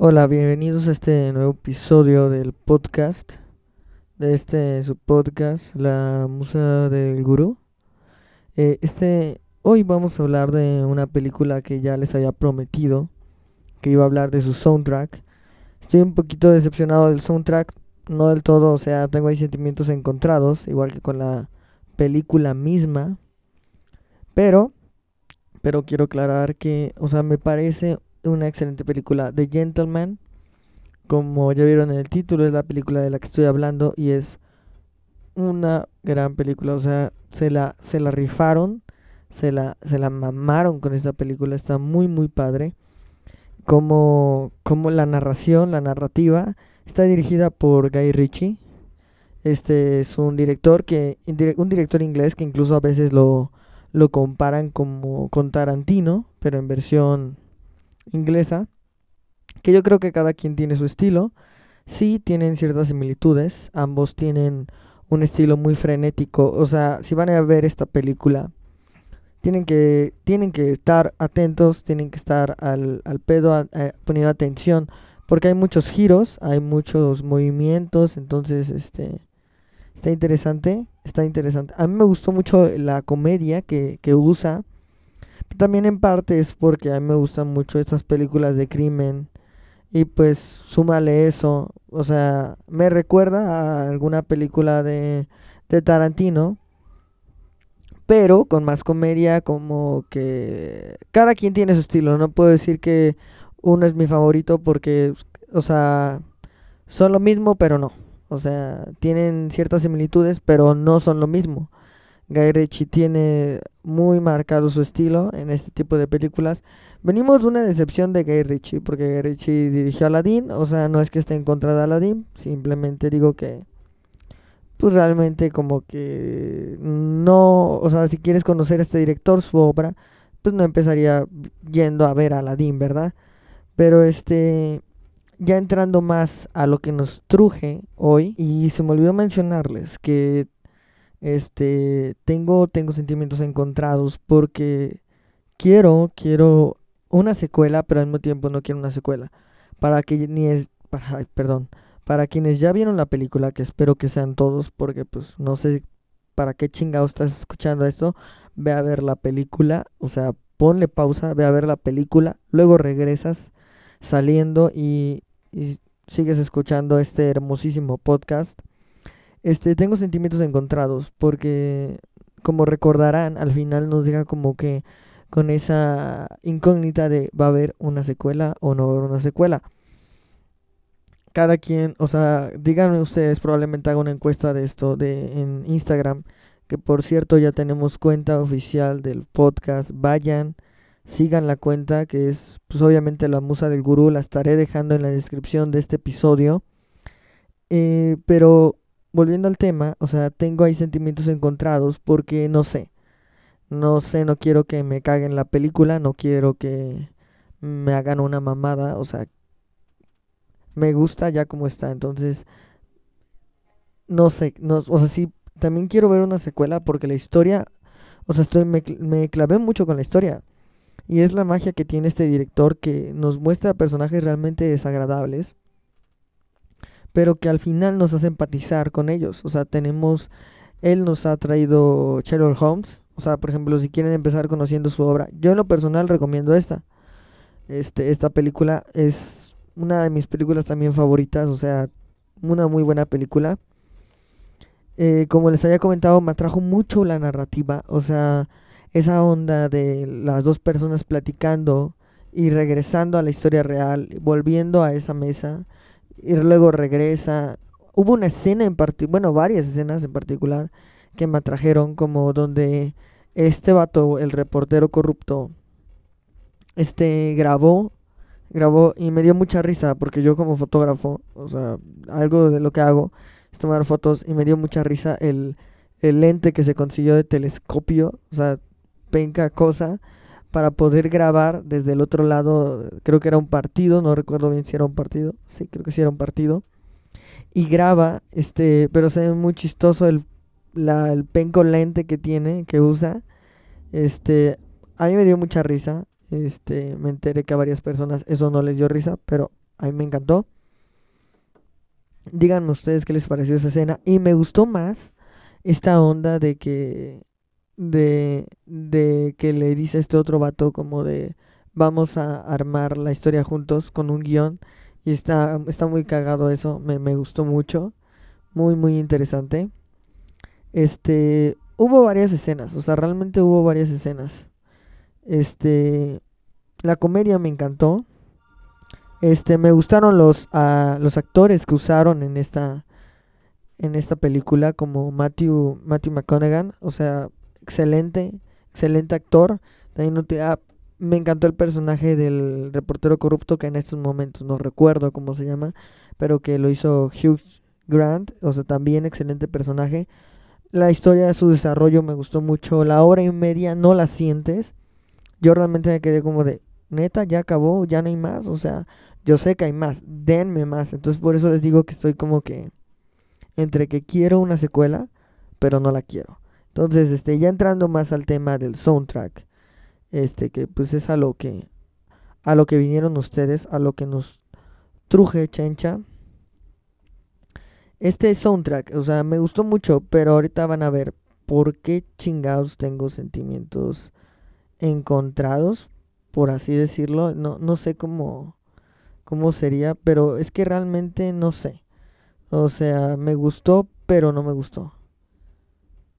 Hola, bienvenidos a este nuevo episodio del podcast, de este su podcast, La Musa del Gurú. Eh, este, hoy vamos a hablar de una película que ya les había prometido, que iba a hablar de su soundtrack. Estoy un poquito decepcionado del soundtrack, no del todo, o sea, tengo ahí sentimientos encontrados, igual que con la película misma. Pero, pero quiero aclarar que, o sea, me parece una excelente película. The Gentleman, como ya vieron en el título, es la película de la que estoy hablando y es una gran película. O sea, se la, se la rifaron, se la, se la mamaron con esta película. Está muy, muy padre. Como, como la narración, la narrativa, está dirigida por Guy Ritchie. Este es un director que un director inglés que incluso a veces lo, lo comparan como con Tarantino, pero en versión inglesa, que yo creo que cada quien tiene su estilo. Sí tienen ciertas similitudes, ambos tienen un estilo muy frenético, o sea, si van a ver esta película, tienen que, tienen que estar atentos, tienen que estar al, al pedo, eh, poniendo atención, porque hay muchos giros, hay muchos movimientos, entonces, este, está interesante, está interesante. A mí me gustó mucho la comedia que, que usa, también en parte es porque a mí me gustan mucho estas películas de crimen. Y pues súmale eso. O sea, me recuerda a alguna película de, de Tarantino. Pero con más comedia, como que cada quien tiene su estilo. No puedo decir que uno es mi favorito porque, o sea, son lo mismo, pero no. O sea, tienen ciertas similitudes, pero no son lo mismo. Guy Ritchie tiene muy marcado su estilo en este tipo de películas. Venimos de una decepción de Guy Ritchie, porque Guy Ritchie dirigió Aladdin, o sea, no es que esté en contra de Aladdin, simplemente digo que, pues realmente como que no, o sea, si quieres conocer a este director, su obra, pues no empezaría yendo a ver Aladdin, ¿verdad? Pero este, ya entrando más a lo que nos truje hoy, y se me olvidó mencionarles que este, tengo, tengo sentimientos encontrados porque quiero, quiero una secuela, pero al mismo tiempo no quiero una secuela. Para que ni es, para, perdón, para quienes ya vieron la película, que espero que sean todos, porque pues no sé para qué chingado estás escuchando esto, ve a ver la película, o sea, ponle pausa, ve a ver la película, luego regresas saliendo y, y sigues escuchando este hermosísimo podcast este, tengo sentimientos encontrados porque, como recordarán, al final nos deja como que con esa incógnita de va a haber una secuela o no va a haber una secuela. Cada quien, o sea, díganme ustedes, probablemente haga una encuesta de esto de en Instagram, que por cierto ya tenemos cuenta oficial del podcast. Vayan, sigan la cuenta que es pues obviamente la musa del gurú, la estaré dejando en la descripción de este episodio. Eh, pero volviendo al tema, o sea, tengo ahí sentimientos encontrados porque no sé. No sé, no quiero que me caguen la película, no quiero que me hagan una mamada, o sea, me gusta ya como está, entonces no sé, no, o sea, sí, también quiero ver una secuela porque la historia, o sea, estoy me, me clavé mucho con la historia. Y es la magia que tiene este director que nos muestra personajes realmente desagradables pero que al final nos hace empatizar con ellos. O sea, tenemos, él nos ha traído Sherlock Holmes. O sea, por ejemplo, si quieren empezar conociendo su obra, yo en lo personal recomiendo esta. Este, esta película es una de mis películas también favoritas, o sea, una muy buena película. Eh, como les había comentado, me atrajo mucho la narrativa, o sea, esa onda de las dos personas platicando y regresando a la historia real, volviendo a esa mesa y luego regresa. Hubo una escena en particular, bueno, varias escenas en particular que me atrajeron como donde este vato, el reportero corrupto, este grabó, grabó y me dio mucha risa porque yo como fotógrafo, o sea, algo de lo que hago es tomar fotos y me dio mucha risa el, el lente que se consiguió de telescopio, o sea, penca cosa para poder grabar desde el otro lado, creo que era un partido, no recuerdo bien si era un partido, sí, creo que sí era un partido, y graba, este, pero se ve muy chistoso el, la, el lente que tiene, que usa, este, a mí me dio mucha risa, este, me enteré que a varias personas eso no les dio risa, pero A mí me encantó. Díganme ustedes qué les pareció esa escena. Y me gustó más esta onda de que. De, de que le dice este otro vato como de vamos a armar la historia juntos con un guion. Y está, está muy cagado eso. Me, me gustó mucho. Muy, muy interesante. Este. Hubo varias escenas. O sea, realmente hubo varias escenas. Este. La comedia me encantó. Este, me gustaron los, uh, los actores que usaron en esta, en esta película, como Matthew, Matthew McConaughey, o sea, excelente, excelente actor. También ah, me encantó el personaje del reportero corrupto que en estos momentos no recuerdo cómo se llama, pero que lo hizo Hugh Grant, o sea, también excelente personaje. La historia de su desarrollo me gustó mucho. La hora y media no la sientes. Yo realmente me quedé como de, neta, ya acabó, ya no hay más. O sea, yo sé que hay más, denme más. Entonces por eso les digo que estoy como que entre que quiero una secuela, pero no la quiero. Entonces, este, ya entrando más al tema del soundtrack, este, que pues es a lo que, a lo que vinieron ustedes, a lo que nos truje Chencha. Este soundtrack, o sea, me gustó mucho, pero ahorita van a ver por qué chingados tengo sentimientos encontrados por así decirlo. No, no sé cómo, cómo sería, pero es que realmente no sé. O sea, me gustó, pero no me gustó.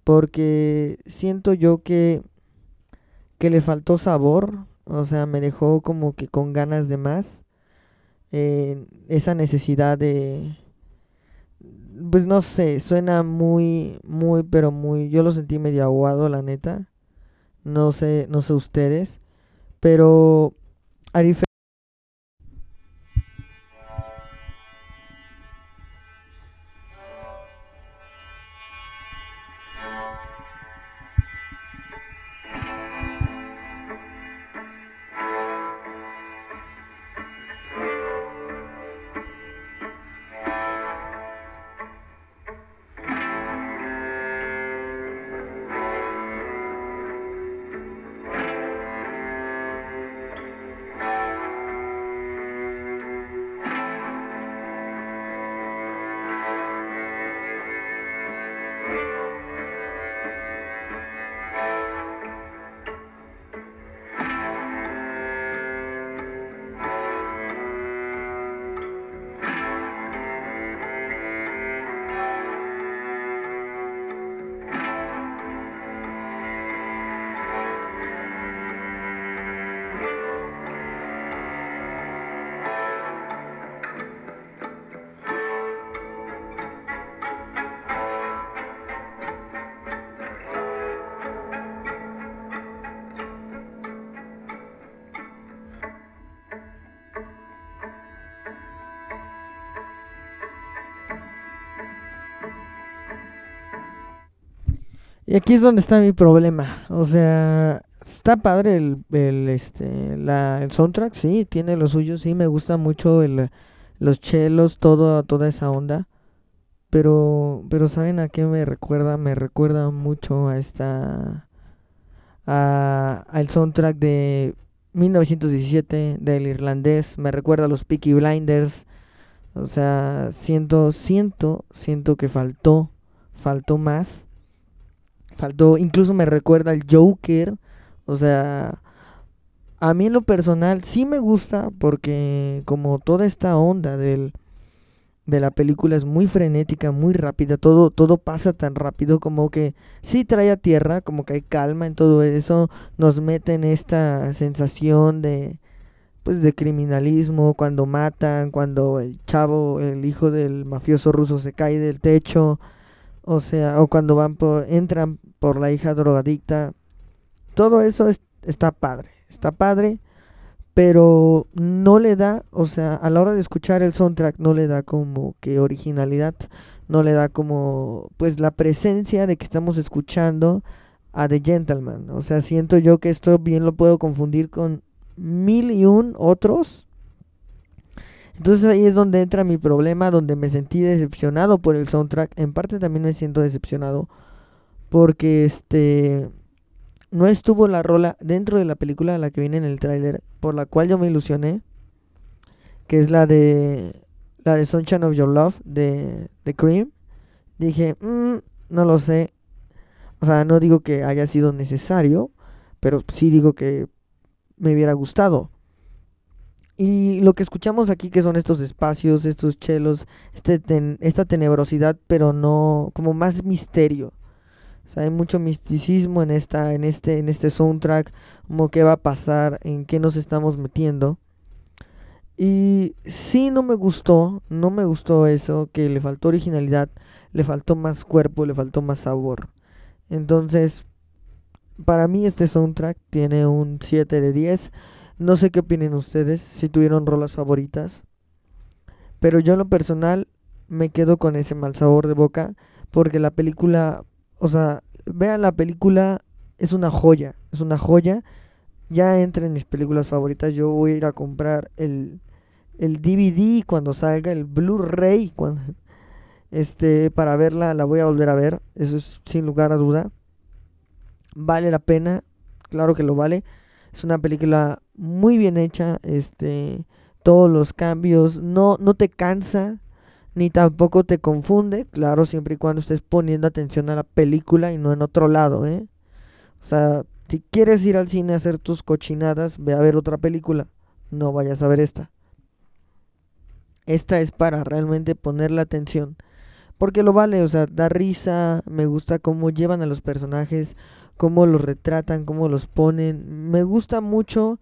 Porque siento yo que, que le faltó sabor. O sea, me dejó como que con ganas de más. Eh, esa necesidad de... Pues no sé, suena muy, muy, pero muy... Yo lo sentí medio aguado, la neta. No sé, no sé ustedes. Pero a diferencia Y aquí es donde está mi problema. O sea, está padre el, el, este, la, el soundtrack, sí, tiene lo suyo, sí, me gusta mucho el, los chelos, todo, toda esa onda. Pero, pero ¿saben a qué me recuerda? Me recuerda mucho a esta, a, al soundtrack de 1917 del irlandés. Me recuerda a los Peaky Blinders. O sea, siento, siento, siento que faltó, faltó más faltó, incluso me recuerda al Joker, o sea, a mí en lo personal sí me gusta porque como toda esta onda del de la película es muy frenética, muy rápida, todo todo pasa tan rápido como que sí trae a tierra, como que hay calma en todo eso, nos mete en esta sensación de pues de criminalismo, cuando matan, cuando el chavo, el hijo del mafioso ruso se cae del techo, o sea, o cuando van por, entran por la hija drogadicta. Todo eso está padre, está padre, pero no le da, o sea, a la hora de escuchar el soundtrack no le da como que originalidad, no le da como pues la presencia de que estamos escuchando a The Gentleman. O sea, siento yo que esto bien lo puedo confundir con mil y un otros. Entonces ahí es donde entra mi problema, donde me sentí decepcionado por el soundtrack. En parte también me siento decepcionado porque este no estuvo la rola dentro de la película la que viene en el tráiler, por la cual yo me ilusioné, que es la de la de Sunshine of Your Love de, de Cream. Dije, mm, no lo sé. O sea, no digo que haya sido necesario, pero sí digo que me hubiera gustado. Y lo que escuchamos aquí, que son estos espacios, estos chelos, este esta tenebrosidad, pero no, como más misterio. O sea, hay mucho misticismo en esta, en este, en este soundtrack, como qué va a pasar, en qué nos estamos metiendo. Y sí no me gustó, no me gustó eso, que le faltó originalidad, le faltó más cuerpo, le faltó más sabor. Entonces, para mí este soundtrack tiene un 7 de 10. No sé qué opinen ustedes, si tuvieron rolas favoritas. Pero yo en lo personal me quedo con ese mal sabor de boca. Porque la película, o sea, vean la película, es una joya. Es una joya. Ya entra en mis películas favoritas. Yo voy a ir a comprar el, el DVD cuando salga, el Blu-ray este, para verla. La voy a volver a ver. Eso es sin lugar a duda. Vale la pena. Claro que lo vale. Es una película muy bien hecha, este, todos los cambios, no, no te cansa, ni tampoco te confunde, claro, siempre y cuando estés poniendo atención a la película y no en otro lado, ¿eh? O sea, si quieres ir al cine a hacer tus cochinadas, ve a ver otra película, no vayas a ver esta. Esta es para realmente ponerle atención. Porque lo vale, o sea, da risa, me gusta cómo llevan a los personajes, cómo los retratan, cómo los ponen. Me gusta mucho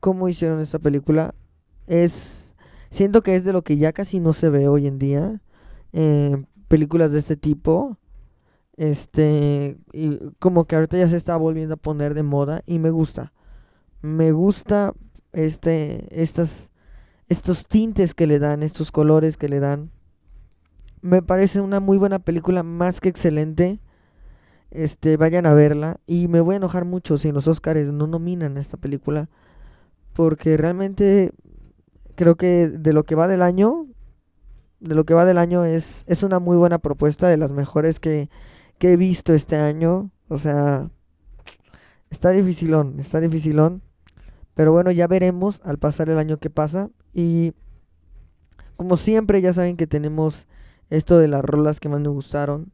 cómo hicieron esta película. Es siento que es de lo que ya casi no se ve hoy en día. Eh, películas de este tipo. Este, y como que ahorita ya se está volviendo a poner de moda y me gusta. Me gusta este estas estos tintes que le dan, estos colores que le dan. Me parece una muy buena película, más que excelente este, vayan a verla. Y me voy a enojar mucho si los Oscars no nominan esta película. Porque realmente creo que de lo que va del año, de lo que va del año es, es una muy buena propuesta, de las mejores que, que he visto este año. O sea, está dificilón, está dificilón. Pero bueno, ya veremos al pasar el año que pasa. Y como siempre, ya saben que tenemos esto de las rolas que más me gustaron.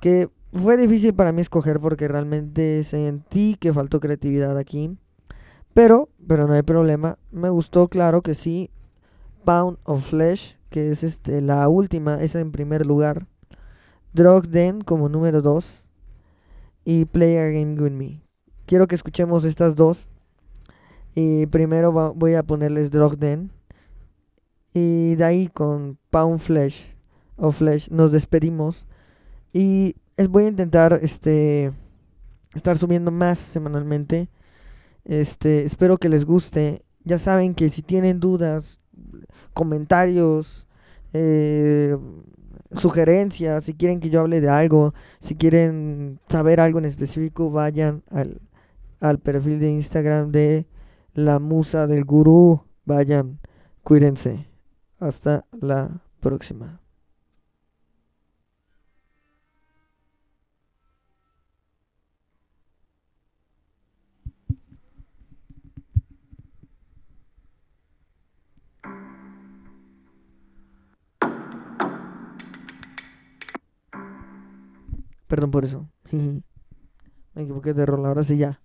Que fue difícil para mí escoger porque realmente sentí que faltó creatividad aquí. Pero, pero no hay problema. Me gustó, claro que sí. Pound of Flesh, que es este, la última, esa en primer lugar. Drug Den como número 2. Y Play a Game With Me. Quiero que escuchemos estas dos. Y primero voy a ponerles Drug Den. Y de ahí con Pound Flesh of Flesh nos despedimos. Y voy a intentar este estar subiendo más semanalmente. Este, espero que les guste. Ya saben que si tienen dudas, comentarios, eh, sugerencias, si quieren que yo hable de algo, si quieren saber algo en específico, vayan al, al perfil de Instagram de la musa del gurú. Vayan, cuídense. Hasta la próxima. Perdón por eso. Me equivoqué de rol. Ahora sí ya.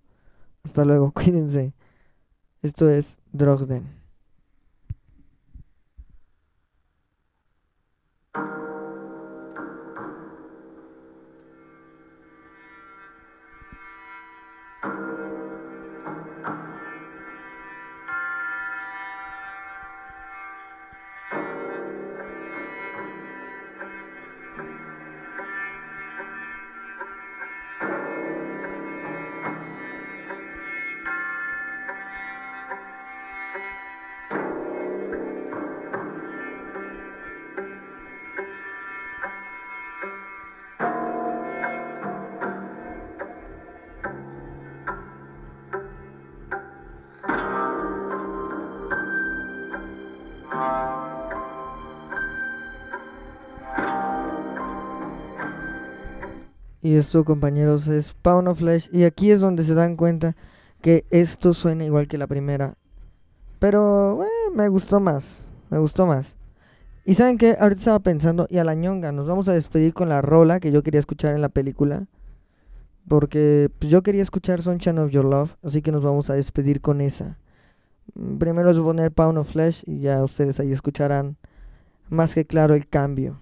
Hasta luego. Cuídense. Esto es Drogden. Y esto, compañeros, es Pound of Flesh. Y aquí es donde se dan cuenta que esto suena igual que la primera. Pero, me gustó más. Me gustó más. Y saben qué, ahorita estaba pensando, y a la ñonga, nos vamos a despedir con la rola que yo quería escuchar en la película. Porque pues, yo quería escuchar Sunshine of Your Love, así que nos vamos a despedir con esa. Primero a poner Pound of Flesh y ya ustedes ahí escucharán más que claro el cambio.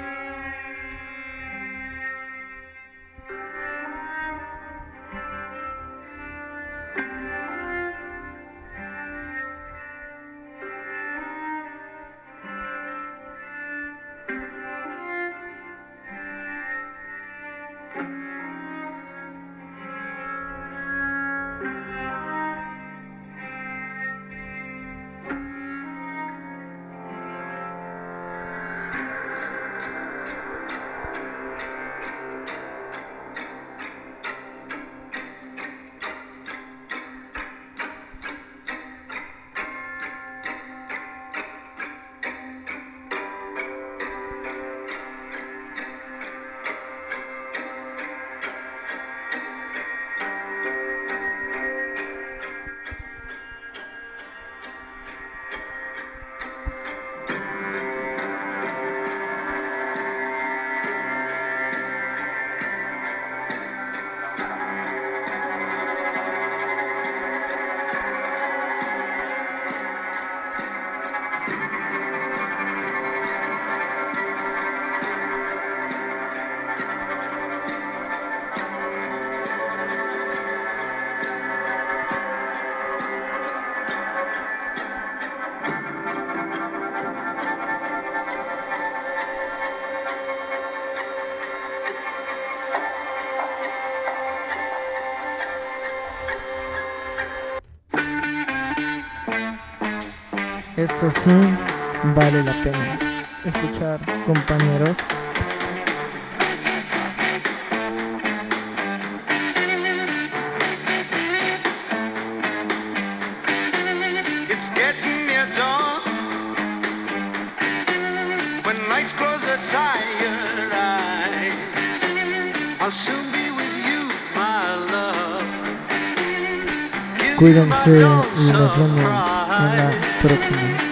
Vale la pena escuchar, compañeros. It's getting near dawn. When lights close the tired eyes, I'll soon be with you, my love. Give you my Cuídense don't y nos vemos en la próxima.